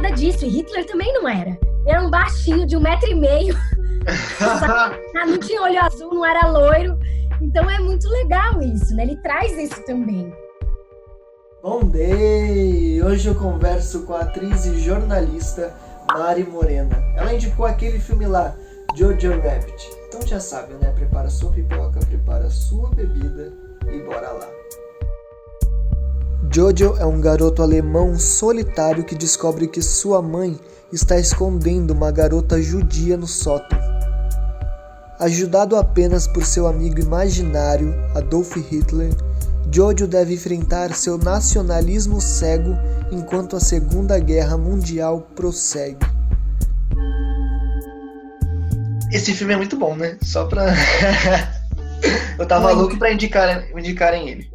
nada disso. E Hitler também não era. Era um baixinho de um metro e meio. não tinha olho azul, não era loiro. Então é muito legal isso, né? Ele traz isso também. Bom day! Hoje eu converso com a atriz e jornalista Mari Morena. Ela indicou aquele filme lá, Jojo Rabbit. Então já sabe, né? Prepara sua pipoca, prepara sua bebida e bora lá. Jojo é um garoto alemão solitário que descobre que sua mãe está escondendo uma garota judia no sótão. Ajudado apenas por seu amigo imaginário, Adolf Hitler, Jojo deve enfrentar seu nacionalismo cego enquanto a Segunda Guerra Mundial prossegue. Esse filme é muito bom, né? Só pra. Eu tava louco pra indicar, indicarem ele.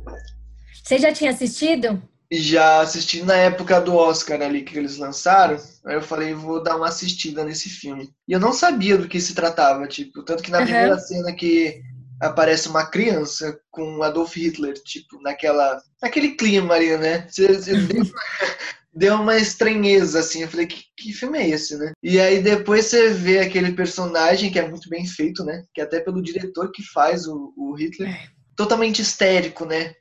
Você já tinha assistido? Já assisti na época do Oscar ali que eles lançaram. Aí eu falei, vou dar uma assistida nesse filme. E eu não sabia do que se tratava, tipo, tanto que na uhum. primeira cena que aparece uma criança com Adolf Hitler, tipo, naquela, naquele clima ali, né? Deu, deu uma estranheza, assim. Eu falei, que, que filme é esse, né? E aí depois você vê aquele personagem que é muito bem feito, né? Que é até pelo diretor que faz o, o Hitler, é. totalmente histérico, né?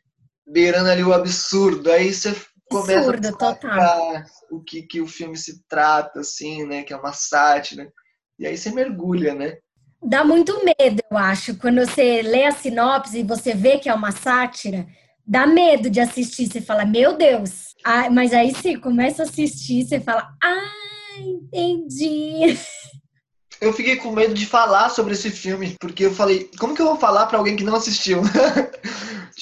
Beirando ali o absurdo. Aí você começa Absurdo, a total. o que, que o filme se trata, assim, né? Que é uma sátira. E aí você mergulha, né? dá muito medo, eu acho. Quando você lê a sinopse e você vê que é uma sátira, dá medo de assistir. Você fala, meu Deus. Ah, mas aí você começa a assistir, você fala, ah, entendi. Eu fiquei com medo de falar sobre esse filme, porque eu falei, como que eu vou falar para alguém que não assistiu?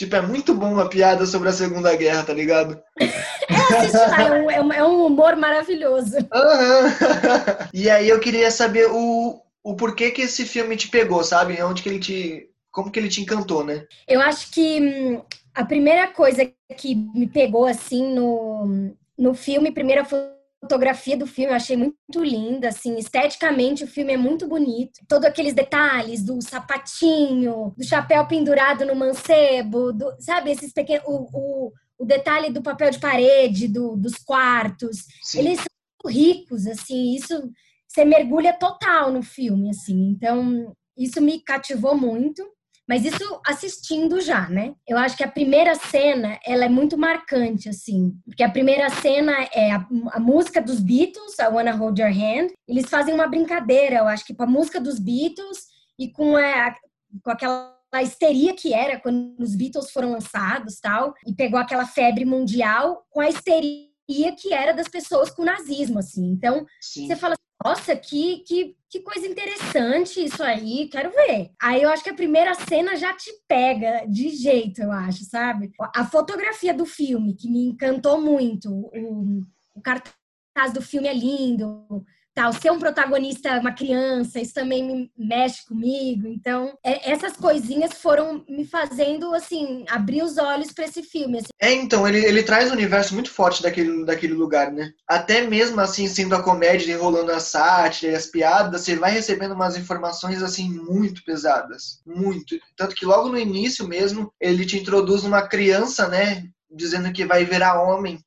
tipo, é muito bom uma piada sobre a Segunda Guerra, tá ligado? é, lá, é um, é um humor maravilhoso. Uhum. e aí eu queria saber o, o porquê que esse filme te pegou, sabe? Onde que ele te. Como que ele te encantou, né? Eu acho que hum, a primeira coisa que me pegou assim no, no filme, primeira fotografia do filme, eu achei muito linda, assim, esteticamente o filme é muito bonito. Todos aqueles detalhes do sapatinho, do chapéu pendurado no mancebo, do, sabe, esses pequenos. O, o, o detalhe do papel de parede, do, dos quartos. Sim. Eles são ricos, assim, isso você mergulha total no filme, assim. Então, isso me cativou muito. Mas isso assistindo já, né? Eu acho que a primeira cena, ela é muito marcante, assim. Porque a primeira cena é a, a música dos Beatles, I Wanna Hold Your Hand. Eles fazem uma brincadeira, eu acho que com a música dos Beatles e com, a, com aquela histeria que era quando os Beatles foram lançados, tal. E pegou aquela febre mundial com a histeria que era das pessoas com nazismo, assim. Então, Sim. você fala nossa, que, que, que coisa interessante isso aí, quero ver. Aí eu acho que a primeira cena já te pega de jeito, eu acho, sabe? A fotografia do filme, que me encantou muito, o, o cartaz do filme é lindo, tal. Ser um protagonista, uma criança, isso também me mexe comigo. Então, é, essas coisinhas foram me fazendo, assim, abrir os olhos para esse filme. Assim. É, então, ele, ele traz um universo muito forte daquele, daquele lugar, né? Até mesmo, assim, sendo a comédia enrolando a sátira e as piadas, você vai recebendo umas informações, assim, muito pesadas. Muito. Tanto que logo no início mesmo, ele te introduz uma criança, né? Dizendo que vai virar homem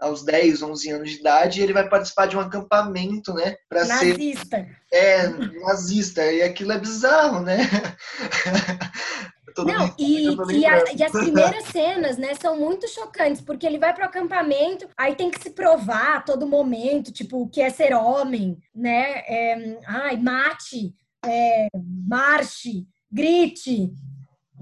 aos 10, 11 anos de idade, ele vai participar de um acampamento, né? Ser nazista. É, nazista. E aquilo é bizarro, né? Não, e, e, a, e, as primeiras cenas, né, são muito chocantes, porque ele vai para o acampamento, aí tem que se provar a todo momento, tipo, o que é ser homem, né? É, ai, mate, é, marche, grite,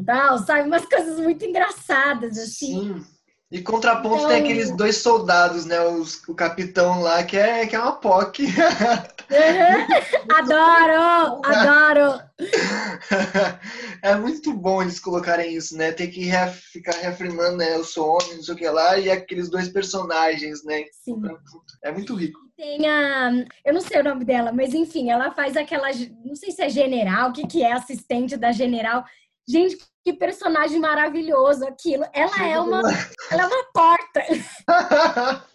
tal, sabe? Umas coisas muito engraçadas, assim. Sim. E contraponto então... tem aqueles dois soldados, né? Os, o capitão lá, que é, que é uma POC. Uhum. adoro! Adoro! É muito bom eles colocarem isso, né? Tem que ficar reafirmando, né? Eu sou homem, não sei o que lá, e aqueles dois personagens, né? Sim. É muito rico. Tem a. Eu não sei o nome dela, mas enfim, ela faz aquela. Não sei se é general, o que, que é assistente da general. Gente, que personagem maravilhoso aquilo. Ela é uma, ela é uma porta.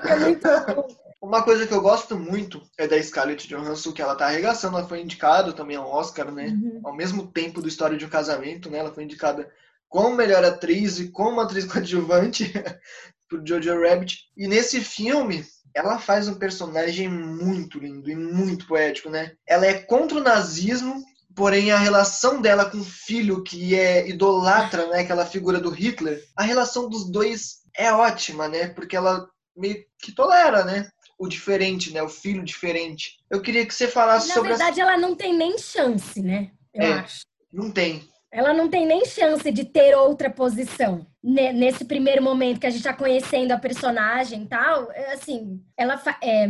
é muito bom. Uma coisa que eu gosto muito é da Scarlett Johansson, que ela tá arregaçando. Ela foi indicada também ao Oscar, né? Uhum. Ao mesmo tempo do História de um Casamento, né? Ela foi indicada como melhor atriz e como atriz coadjuvante por Jojo Rabbit. E nesse filme, ela faz um personagem muito lindo e muito poético, né? Ela é contra o nazismo, porém a relação dela com o filho que é idolatra, né, aquela figura do Hitler, a relação dos dois é ótima, né? Porque ela meio que tolera, né? O diferente, né? O filho diferente. Eu queria que você falasse Na sobre. Na verdade, ela não tem nem chance, né? Eu é, acho. Não tem. Ela não tem nem chance de ter outra posição nesse primeiro momento que a gente está conhecendo a personagem e tal. É, assim, ela é,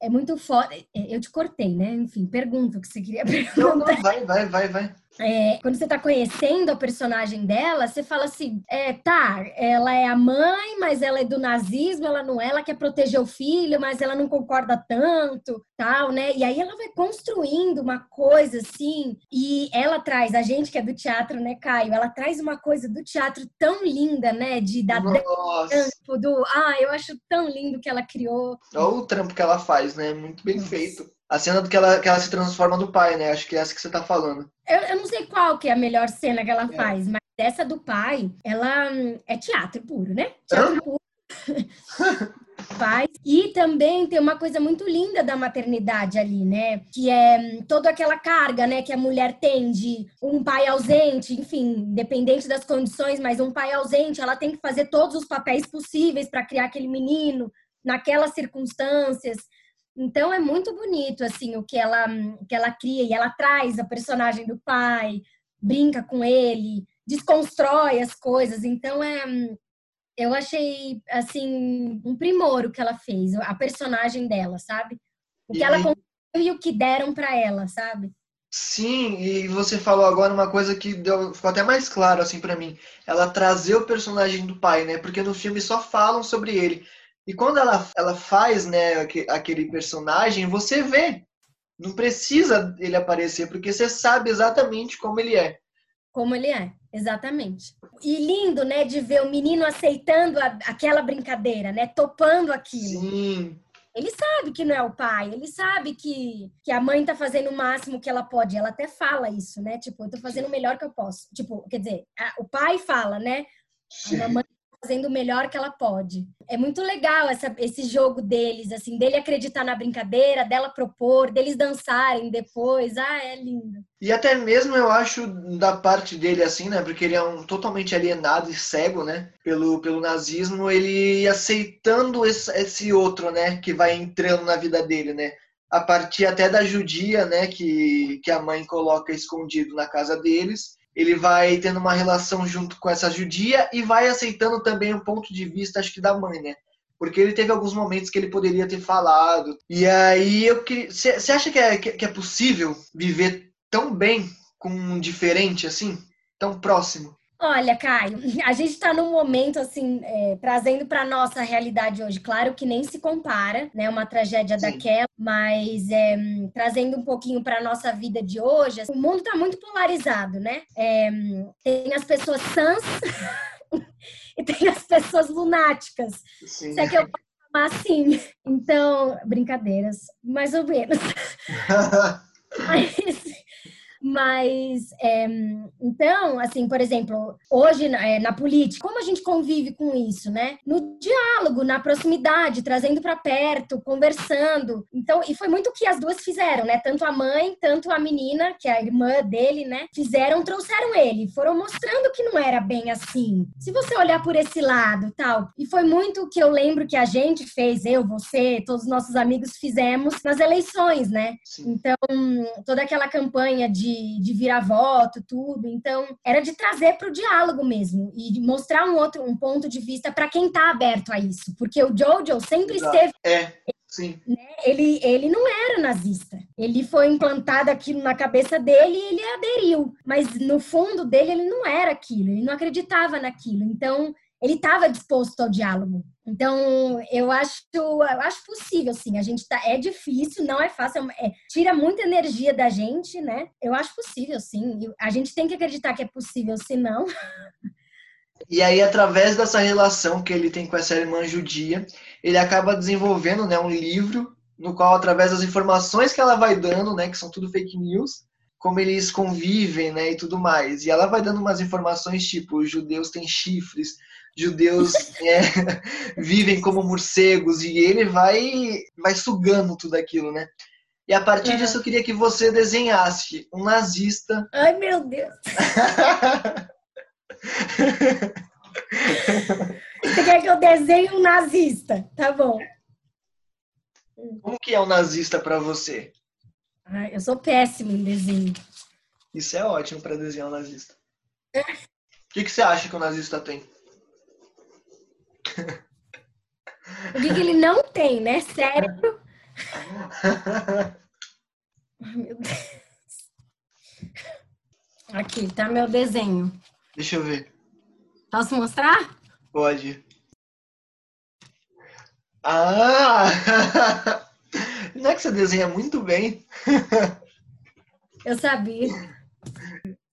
é muito foda. É, eu te cortei, né? Enfim, pergunta o que você queria perguntar. Não, não, vai, vai, vai, vai. É, quando você tá conhecendo a personagem dela, você fala assim: é, tá, ela é a mãe, mas ela é do nazismo, ela não é, ela quer proteger o filho, mas ela não concorda tanto, tal, né? E aí ela vai construindo uma coisa assim, e ela traz, a gente que é do teatro, né, Caio? Ela traz uma coisa do teatro tão linda, né? De dar tempo, do. Ah, eu acho tão lindo que ela criou. Olha o trampo que ela faz, né? Muito bem Nossa. feito. A cena do que ela, que ela se transforma no pai, né? Acho que é essa que você tá falando. Eu, eu não sei qual que é a melhor cena que ela é. faz, mas essa do pai, ela hum, é teatro puro, né? Teatro puro. faz. E também tem uma coisa muito linda da maternidade ali, né? Que é hum, toda aquela carga, né, que a mulher tem de um pai ausente, enfim, independente das condições, mas um pai ausente, ela tem que fazer todos os papéis possíveis para criar aquele menino naquelas circunstâncias. Então é muito bonito assim o que ela que ela cria e ela traz a personagem do pai, brinca com ele, desconstrói as coisas. Então é eu achei assim um primor o que ela fez, a personagem dela, sabe? O que e... ela construiu e o que deram para ela, sabe? Sim, e você falou agora uma coisa que deu, ficou até mais claro assim para mim. Ela trazer o personagem do pai, né? Porque no filme só falam sobre ele. E quando ela, ela faz né, aquele personagem, você vê. Não precisa ele aparecer, porque você sabe exatamente como ele é. Como ele é, exatamente. E lindo, né, de ver o menino aceitando a, aquela brincadeira, né? Topando aquilo. Sim. Ele sabe que não é o pai, ele sabe que, que a mãe tá fazendo o máximo que ela pode. Ela até fala isso, né? Tipo, eu tô fazendo o melhor que eu posso. Tipo, quer dizer, a, o pai fala, né? Sim. A mamãe fazendo o melhor que ela pode. É muito legal essa, esse jogo deles, assim, dele acreditar na brincadeira, dela propor, deles dançarem depois. Ah, é lindo. E até mesmo eu acho da parte dele assim, né? Porque ele é um totalmente alienado e cego, né? Pelo, pelo nazismo, ele aceitando esse, esse outro, né? Que vai entrando na vida dele, né? A partir até da judia, né? Que, que a mãe coloca escondido na casa deles ele vai tendo uma relação junto com essa judia e vai aceitando também o ponto de vista, acho que da mãe, né? Porque ele teve alguns momentos que ele poderia ter falado. E aí eu que você acha que é, que é possível viver tão bem com um diferente assim, tão próximo? Olha, Caio, a gente está num momento assim, é, trazendo para nossa realidade hoje. Claro que nem se compara, né? Uma tragédia Sim. daquela, mas é, trazendo um pouquinho para nossa vida de hoje, assim, o mundo está muito polarizado, né? É, tem as pessoas sãs e tem as pessoas lunáticas. Sim. Se é que eu posso chamar assim. Então, brincadeiras, mais ou menos. mas mas, é, então, assim, por exemplo, hoje é, na política, como a gente convive com isso, né? No diálogo, na proximidade, trazendo para perto, conversando. Então, e foi muito o que as duas fizeram, né? Tanto a mãe, tanto a menina, que é a irmã dele, né? Fizeram, trouxeram ele, foram mostrando que não era bem assim. Se você olhar por esse lado, tal. E foi muito o que eu lembro que a gente fez, eu, você, todos os nossos amigos fizemos nas eleições, né? Sim. Então, toda aquela campanha de de, de virar voto, tudo. Então, era de trazer para o diálogo mesmo e de mostrar um outro um ponto de vista para quem está aberto a isso. Porque o Jojo sempre Exato. esteve. É. Sim. Né? Ele, ele não era nazista. Ele foi implantado aquilo na cabeça dele e ele aderiu. Mas no fundo dele, ele não era aquilo. Ele não acreditava naquilo. Então, ele estava disposto ao diálogo. Então, eu acho, eu acho possível, sim. A gente tá, é difícil, não é fácil, é, tira muita energia da gente, né? Eu acho possível, sim. A gente tem que acreditar que é possível, senão. E aí, através dessa relação que ele tem com essa irmã judia, ele acaba desenvolvendo, né, um livro no qual, através das informações que ela vai dando, né, que são tudo fake news, como eles convivem, né, e tudo mais. E ela vai dando umas informações tipo, os judeus têm chifres, judeus é, vivem como morcegos e ele vai vai sugando tudo aquilo, né? E a partir disso eu queria que você desenhasse um nazista. Ai, meu Deus! você quer que eu desenhe um nazista? Tá bom. Como que é um nazista para você? Eu sou péssimo em desenho. Isso é ótimo para desenhar um nazista. O que, que você acha que o nazista tem? O que, que ele não tem, né? Cérebro. meu Deus. Aqui, tá meu desenho. Deixa eu ver. Posso mostrar? Pode. Ah! Não é que você desenha muito bem? Eu sabia.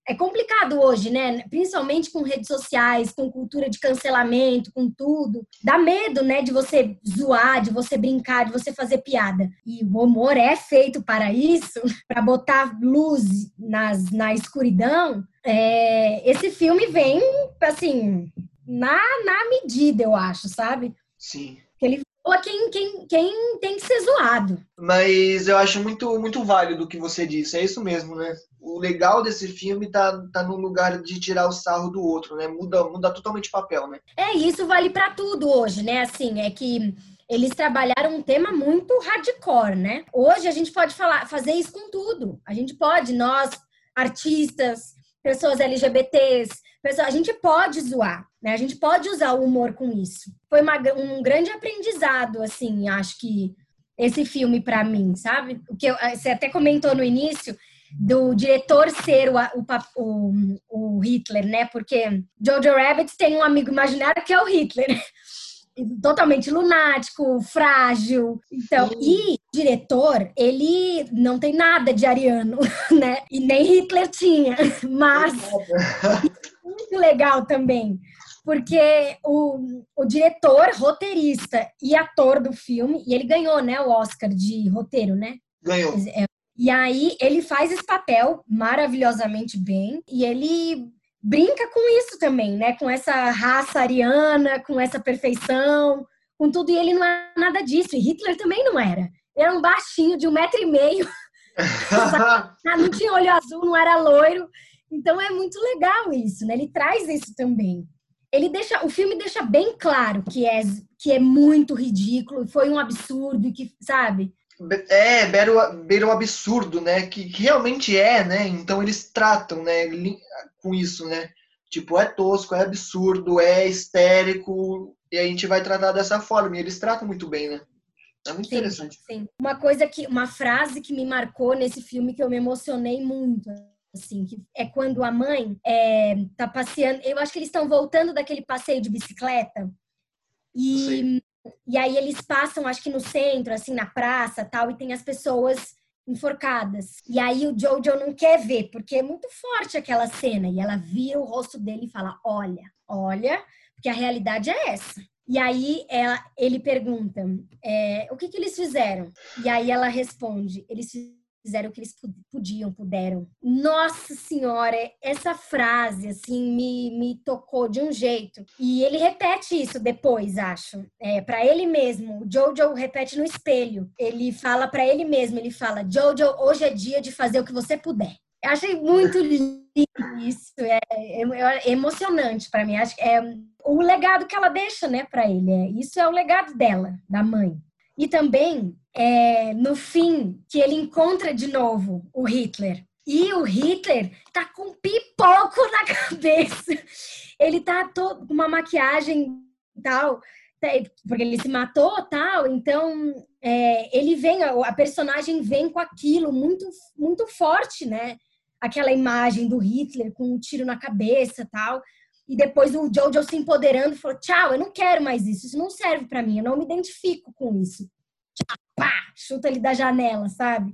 É complicado hoje, né? Principalmente com redes sociais, com cultura de cancelamento, com tudo. Dá medo, né, de você zoar, de você brincar, de você fazer piada. E o humor é feito para isso, para botar luz nas, na escuridão. É, esse filme vem, assim, na, na medida, eu acho, sabe? Sim. Que ele ou quem, quem, quem tem que ser zoado. Mas eu acho muito, muito válido o que você disse, é isso mesmo, né? O legal desse filme tá, tá no lugar de tirar o sarro do outro, né? Muda, muda totalmente o papel, né? É, isso vale para tudo hoje, né? Assim, é que eles trabalharam um tema muito hardcore, né? Hoje a gente pode falar, fazer isso com tudo. A gente pode, nós, artistas, pessoas LGBTs, pessoas, a gente pode zoar, né? A gente pode usar o humor com isso. Foi uma, um grande aprendizado, assim, acho que esse filme para mim, sabe? O que eu, você até comentou no início do diretor ser o, o, o, Hitler, né? Porque Jojo Rabbit tem um amigo imaginário que é o Hitler. Totalmente lunático, frágil. Então, Sim. e diretor, ele não tem nada de ariano, né? E nem Hitler tinha. Mas muito legal também, porque o, o diretor, roteirista e ator do filme, e ele ganhou, né, o Oscar de roteiro, né? Ganhou. É, e aí ele faz esse papel maravilhosamente bem e ele brinca com isso também, né? Com essa raça ariana, com essa perfeição, com tudo. E ele não é nada disso. E Hitler também não era. Ele era um baixinho de um metro e meio. não tinha olho azul, não era loiro. Então é muito legal isso, né? Ele traz isso também. Ele deixa, o filme deixa bem claro que é que é muito ridículo, foi um absurdo que, sabe? É, beira, beira o absurdo, né? Que, realmente é, né? Então eles tratam, né? Com isso, né? Tipo, é tosco, é absurdo, é histérico, e a gente vai tratar dessa forma. E eles tratam muito bem, né? É muito sim, interessante. Sim. Uma coisa que, uma frase que me marcou nesse filme que eu me emocionei muito, assim, que é quando a mãe é, tá passeando. Eu acho que eles estão voltando daquele passeio de bicicleta. E, e aí eles passam, acho que no centro, assim, na praça tal, e tem as pessoas enforcadas. E aí o Jojo não quer ver, porque é muito forte aquela cena. E ela vira o rosto dele e fala: Olha, olha, porque a realidade é essa. E aí ela, ele pergunta: é, O que, que eles fizeram? E aí ela responde: Eles fizeram fizeram o que eles podiam, puderam. Nossa Senhora, essa frase, assim, me, me tocou de um jeito. E ele repete isso depois, acho. É, para ele mesmo. O Jojo repete no espelho. Ele fala para ele mesmo, ele fala, Jojo, hoje é dia de fazer o que você puder. Eu achei muito lindo isso, é, é, é emocionante para mim. Acho é o legado que ela deixa, né, para ele. É, isso é o legado dela, da mãe. E também, é, no fim, que ele encontra de novo o Hitler. E o Hitler tá com pipoco na cabeça. Ele tá todo com uma maquiagem tal, tá, porque ele se matou tal. Então, é, ele vem, a personagem vem com aquilo muito, muito forte, né? Aquela imagem do Hitler com um tiro na cabeça tal. E depois o Jojo se empoderando falou: tchau, eu não quero mais isso, isso não serve para mim, eu não me identifico com isso. Tchau, pá, chuta ele da janela, sabe?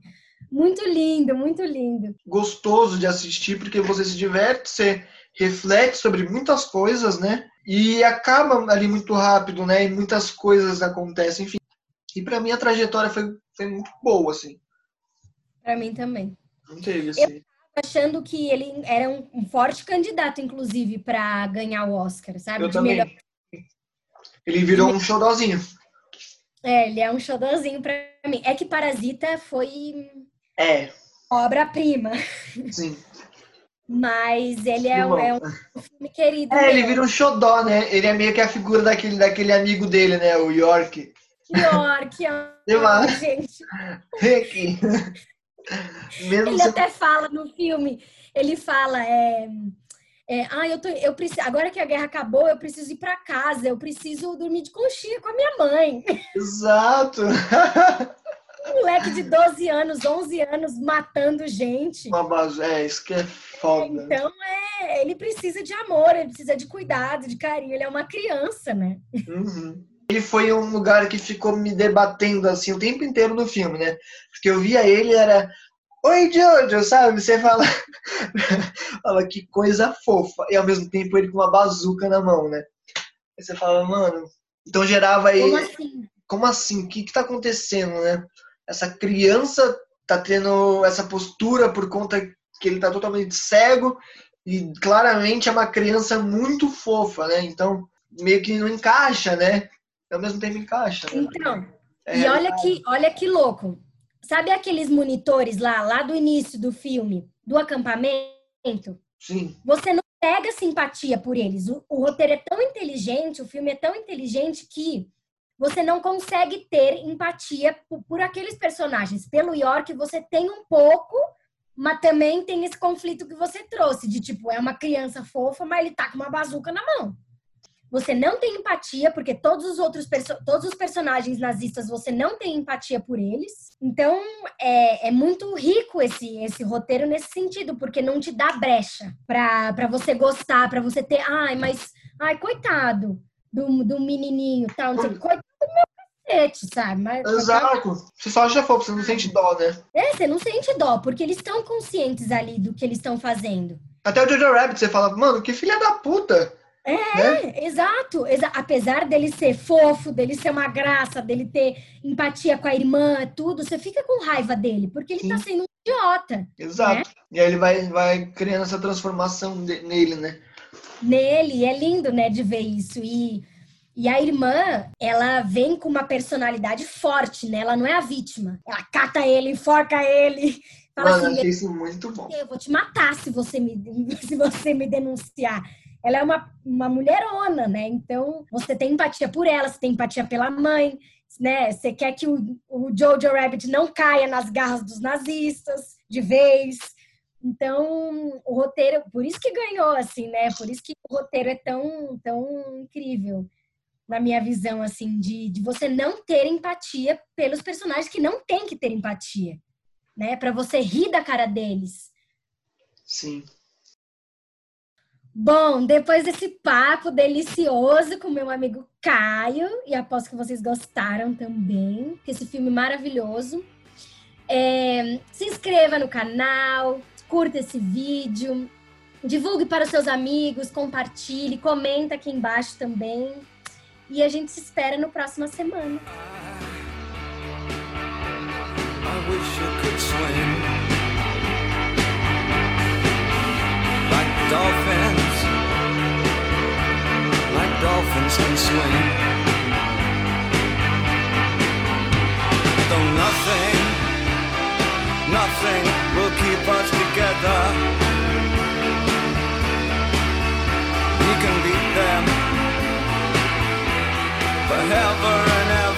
Muito lindo, muito lindo. Gostoso de assistir porque você se diverte, você reflete sobre muitas coisas, né? E acaba ali muito rápido, né? E muitas coisas acontecem, enfim. E para mim a trajetória foi, foi muito boa, assim. Para mim também. Não teve, assim. Eu achando que ele era um, um forte candidato, inclusive, para ganhar o Oscar, sabe? Eu De também. melhor Ele virou um xodózinho. É, ele é um xodózinho pra mim. É que Parasita foi É, obra-prima. sim. Mas ele é, um- é um filme querido. É, ele meu. vira um xodó, né? Ele é meio que a figura daquele, daquele amigo dele, né? O York. Que ó, gente. Rick. Mesmo Ele sendo- até fala no filme, ele fala, é, é, ah, eu tô, eu preciso, agora que a guerra acabou, eu preciso ir pra casa, eu preciso dormir de conchinha com a minha mãe. Exato. Um moleque de 12 anos, 11 anos, matando gente. É, isso que é foda. Então, é, ele precisa de amor, ele precisa de cuidado, de carinho. Ele é uma criança, né? Uhum. Ele foi um lugar que ficou me debatendo assim o tempo inteiro no filme, né? Porque eu via ele era Oi, Jojo, sabe? Você fala, fala que coisa fofa. E ao mesmo tempo ele com uma bazuca na mão, né? Aí você fala, mano. Então gerava aí. Como assim? Como assim? O que, que tá acontecendo, né? Essa criança tá tendo essa postura por conta que ele tá totalmente cego e claramente é uma criança muito fofa, né? Então meio que não encaixa, né? Ao mesmo tempo encaixa. Né? Então, É e olha realidade. que, olha que louco. Sabe aqueles monitores lá, lá do início do filme, do acampamento? Sim, Você não pega simpatia por eles. O, o roteiro é tão inteligente, o filme é tão inteligente que você não consegue ter empatia por, por aqueles personagens. Pelo York, você tem um pouco, mas também tem esse conflito que você trouxe, de tipo, é uma criança fofa, mas ele tá com uma bazuca na mão. Você não tem empatia, porque todos os outros todos os personagens nazistas você não tem empatia por eles. Então é, é muito rico esse, esse roteiro nesse sentido, porque não te dá brecha pra, pra você gostar, pra você ter. Ai, mas. Ai, coitado do, do menininho tal. Não sei, coitado do meu cacete, sabe? Mas, exato. Você só acha fofo, você não sente dó, né? É, você não sente dó, porque eles estão conscientes ali do que eles estão fazendo. Até o Jojo Rabbit você fala, mano, que filha da puta. É, Né? exato, exa- Apesar dele ser fofo, dele ser uma graça, dele ter empatia com a irmã, tudo, você fica com raiva dele, porque ele tá Sim. sendo um idiota Exato. E aí ele vai, vai criando essa transformação de- nele, né? nele. É lindo, né, de ver isso. E, e a irmã, ela vem com uma personalidade forte, né? Ela não é a vítima. Ela cata ele, enforca ele. Fala Mano, assim, achei isso muito bom. eu vou te matar se você me, se você me denunciar. Ela é uma, uma mulherona, né? Então, você tem empatia por ela, você tem empatia pela mãe, né? Você quer que o, o Jojo Rabbit não caia nas garras dos nazistas de vez. Então, o roteiro, por isso que ganhou, assim, né? Por isso que o roteiro é tão, tão incrível, na minha visão, assim, de, de você não ter empatia pelos personagens que não tem que ter empatia, né? Para você rir da cara deles. Sim. Bom, depois desse papo delicioso com meu amigo Caio, e aposto que vocês gostaram também, esse filme maravilhoso. É, se inscreva no canal, curta esse vídeo, divulgue para os seus amigos, compartilhe, comenta aqui embaixo também. E a gente se espera no próxima semana. I wish dolphins, can swim. Though nothing, nothing will keep us together. We can beat them forever and